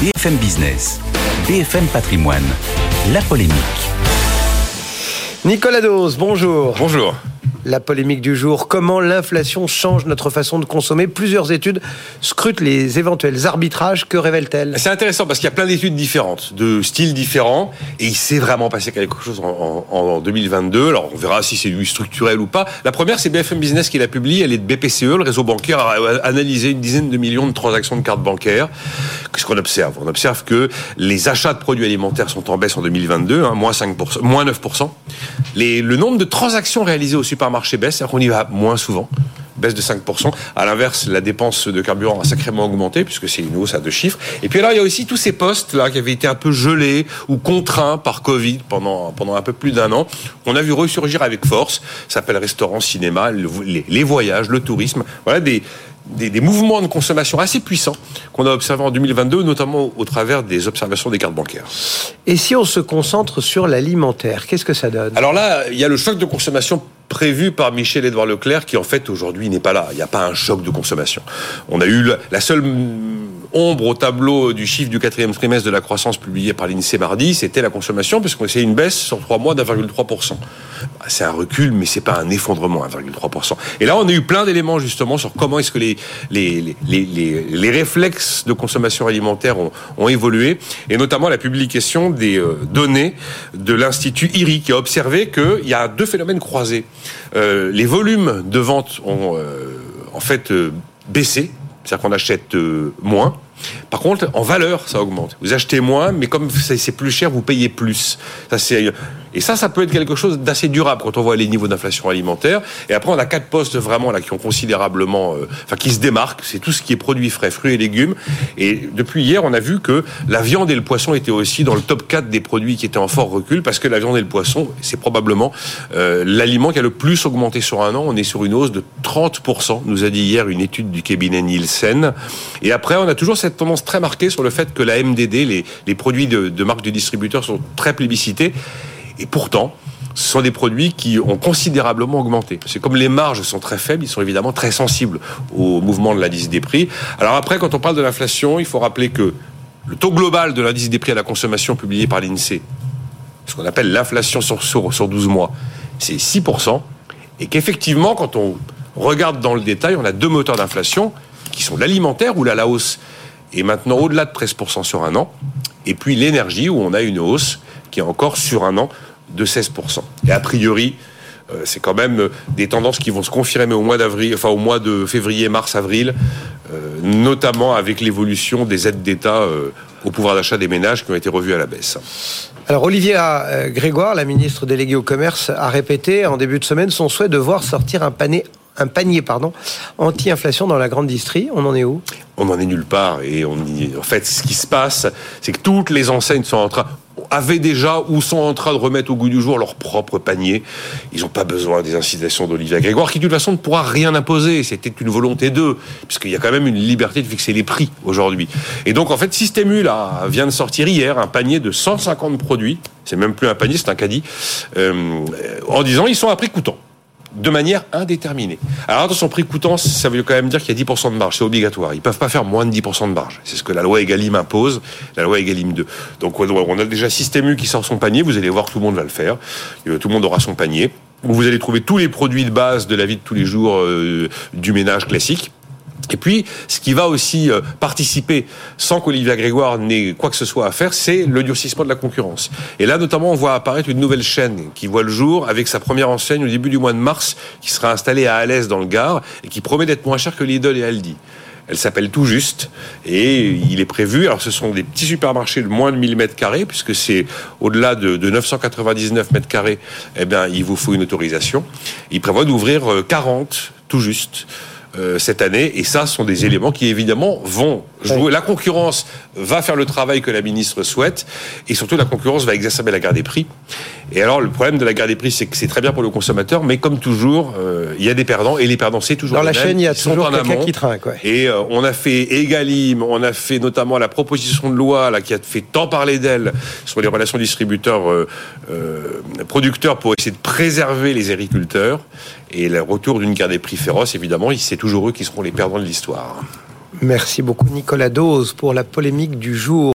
BFM Business, BFM Patrimoine, la polémique. Nicolas Dose, bonjour. Bonjour. La polémique du jour, comment l'inflation change notre façon de consommer Plusieurs études scrutent les éventuels arbitrages. Que révèlent-elles C'est intéressant parce qu'il y a plein d'études différentes, de styles différents, et il s'est vraiment passé quelque chose en, 2022. Alors on verra si c'est du structurel ou pas. La première, c'est BFM Business qui l'a publiée, elle est de BPCE, le réseau bancaire a analysé une dizaine de millions de transactions de cartes bancaires. Qu'est-ce qu'on observe? On observe que les achats de produits alimentaires sont en baisse en 2022, hein, moins 5%, moins 9%. Les, le nombre de transactions réalisées au supermarché marché baisse, c'est-à-dire qu'on y va moins souvent baisse de 5%. À l'inverse, la dépense de carburant a sacrément augmenté, puisque c'est une hausse à deux chiffres. Et puis alors, il y a aussi tous ces postes là qui avaient été un peu gelés ou contraints par Covid pendant, pendant un peu plus d'un an. On a vu ressurgir avec force. Ça s'appelle restaurant, cinéma, les, les voyages, le tourisme. Voilà des, des, des, mouvements de consommation assez puissants qu'on a observés en 2022, notamment au travers des observations des cartes bancaires. Et si on se concentre sur l'alimentaire, qu'est-ce que ça donne? Alors là, il y a le choc de consommation prévu par Michel-Édouard Leclerc, qui en fait aujourd'hui n'est pas là. Il n'y a pas un choc de consommation. On a eu la seule ombre au tableau du chiffre du quatrième trimestre de la croissance publié par l'INSEE mardi, c'était la consommation, puisqu'on c'est une baisse sur trois mois d'1,3%. Bah, c'est un recul, mais c'est pas un effondrement, 1,3%. Et là, on a eu plein d'éléments justement sur comment est-ce que les, les, les, les, les réflexes de consommation alimentaire ont, ont, évolué, et notamment la publication des euh, données de l'Institut IRI, qui a observé qu'il y a deux phénomènes croisés. Euh, les volumes de vente ont euh, en fait baissé, c'est-à-dire qu'on achète moins, par contre, en valeur, ça augmente. Vous achetez moins, mais comme c'est plus cher, vous payez plus. Ça, c'est et ça, ça peut être quelque chose d'assez durable quand on voit les niveaux d'inflation alimentaire. Et après, on a quatre postes vraiment là qui ont considérablement, euh, enfin qui se démarquent. C'est tout ce qui est produits frais, fruits et légumes. Et depuis hier, on a vu que la viande et le poisson étaient aussi dans le top 4 des produits qui étaient en fort recul parce que la viande et le poisson, c'est probablement euh, l'aliment qui a le plus augmenté sur un an. On est sur une hausse de 30%, nous a dit hier une étude du cabinet Nielsen. Et après, on a toujours cette tendance très marquée sur le fait que la MDD, les, produits de, de marque de distributeurs sont très plébiscités. Et pourtant, ce sont des produits qui ont considérablement augmenté. C'est comme les marges sont très faibles, ils sont évidemment très sensibles au mouvement de l'indice des prix. Alors après, quand on parle de l'inflation, il faut rappeler que le taux global de l'indice des prix à la consommation publié par l'INSEE, ce qu'on appelle l'inflation sur, sur, sur 12 mois, c'est 6%, et qu'effectivement, quand on regarde dans le détail, on a deux moteurs d'inflation qui sont l'alimentaire, où la hausse est maintenant au-delà de 13% sur un an, et puis l'énergie, où on a une hausse qui est encore sur un an de 16%. Et a priori, euh, c'est quand même euh, des tendances qui vont se confirmer au mois d'avril, enfin au mois de février, mars, avril, euh, notamment avec l'évolution des aides d'État au pouvoir d'achat des ménages qui ont été revues à la baisse. Alors Olivier Grégoire, la ministre déléguée au commerce, a répété en début de semaine son souhait de voir sortir un panier un panier pardon, anti-inflation dans la grande distrie. On en est où? On en est nulle part. Et on y... en fait, ce qui se passe, c'est que toutes les enseignes sont en train avaient déjà ou sont en train de remettre au goût du jour leur propre panier. Ils n'ont pas besoin des incitations d'Olivier Grégoire, qui de toute façon ne pourra rien imposer. C'était une volonté d'eux, puisqu'il y a quand même une liberté de fixer les prix aujourd'hui. Et donc en fait, Système U là, vient de sortir hier un panier de 150 produits. C'est même plus un panier, c'est un caddie, euh, en disant ils sont à prix coûtant de manière indéterminée. Alors attention, prix coûtant, ça veut quand même dire qu'il y a 10% de marge, c'est obligatoire. Ils peuvent pas faire moins de 10% de marge. C'est ce que la loi Egalim impose, la loi Egalim 2. Donc on a déjà Système U qui sort son panier, vous allez voir, tout le monde va le faire. Euh, tout le monde aura son panier. Vous allez trouver tous les produits de base de la vie de tous les jours euh, du ménage classique. Et puis, ce qui va aussi euh, participer, sans qu'Olivier Grégoire n'ait quoi que ce soit à faire, c'est le durcissement de la concurrence. Et là, notamment, on voit apparaître une nouvelle chaîne qui voit le jour avec sa première enseigne au début du mois de mars, qui sera installée à Alès dans le Gard et qui promet d'être moins cher que Lidl et Aldi. Elle s'appelle Tout Juste et il est prévu. Alors, ce sont des petits supermarchés de moins de 1000 mètres carrés, puisque c'est au-delà de, de 999 mètres carrés. Eh bien, il vous faut une autorisation. Il prévoit d'ouvrir 40 euh, tout juste cette année. Et ça, ce sont des éléments qui, évidemment, vont jouer. La concurrence va faire le travail que la ministre souhaite. Et surtout, la concurrence va exacerber la guerre des prix. Et alors, le problème de la guerre des prix, c'est que c'est très bien pour le consommateur, mais comme toujours, euh, il y a des perdants. Et les perdants, c'est toujours Dans la chaîne, il y a toujours quelqu'un qui trinque. Et euh, on a fait Egalim, on a fait notamment la proposition de loi là, qui a fait tant parler d'elle sur les relations distributeurs-producteurs pour essayer de préserver les agriculteurs. Et le retour d'une guerre des prix féroce, évidemment, c'est toujours eux qui seront les perdants de l'histoire. Merci beaucoup Nicolas Dose pour la polémique du jour.